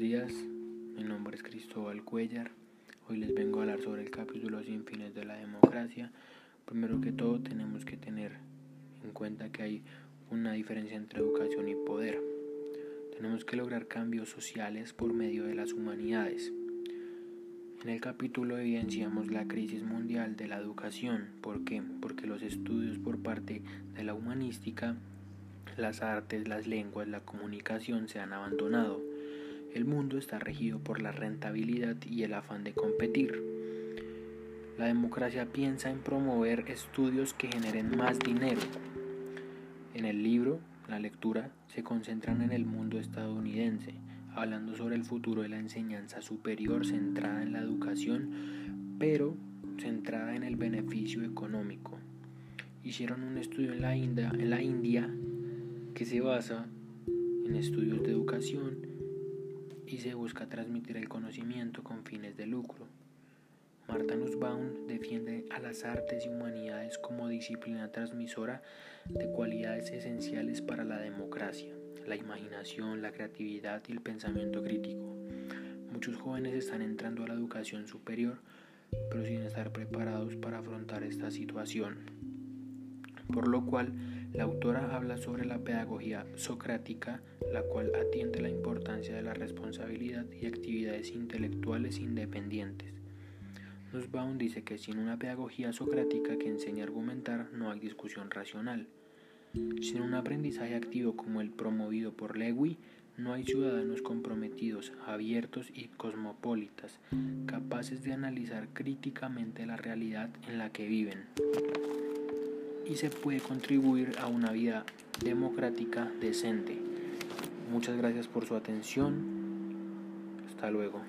es Cristóbal Cuellar. Hoy les vengo a hablar sobre el capítulo sin fines de la democracia. Primero que todo tenemos que tener en cuenta que hay una diferencia entre educación y poder. Tenemos que lograr cambios sociales por medio de las humanidades. En el capítulo evidenciamos la crisis mundial de la educación. ¿Por qué? Porque los estudios por parte de la humanística, las artes, las lenguas, la comunicación se han abandonado. El mundo está regido por la rentabilidad y el afán de competir. La democracia piensa en promover estudios que generen más dinero. En el libro, la lectura, se concentran en el mundo estadounidense, hablando sobre el futuro de la enseñanza superior centrada en la educación, pero centrada en el beneficio económico. Hicieron un estudio en la, India, en la India que se basa en estudios de educación y se busca transmitir el conocimiento con fines de lucro. Marta Nussbaum defiende a las artes y humanidades como disciplina transmisora de cualidades esenciales para la democracia la imaginación, la creatividad y el pensamiento crítico. Muchos jóvenes están entrando a la educación superior, pero sin estar preparados para afrontar esta situación. Por lo cual, la autora habla sobre la pedagogía socrática, la cual atiende la importancia de la responsabilidad y actividades intelectuales independientes. Nussbaum dice que sin una pedagogía socrática que enseñe a argumentar no hay discusión racional. Sin un aprendizaje activo como el promovido por Lewy, no hay ciudadanos comprometidos, abiertos y cosmopolitas, capaces de analizar críticamente la realidad en la que viven. Y se puede contribuir a una vida democrática decente. Muchas gracias por su atención. Hasta luego.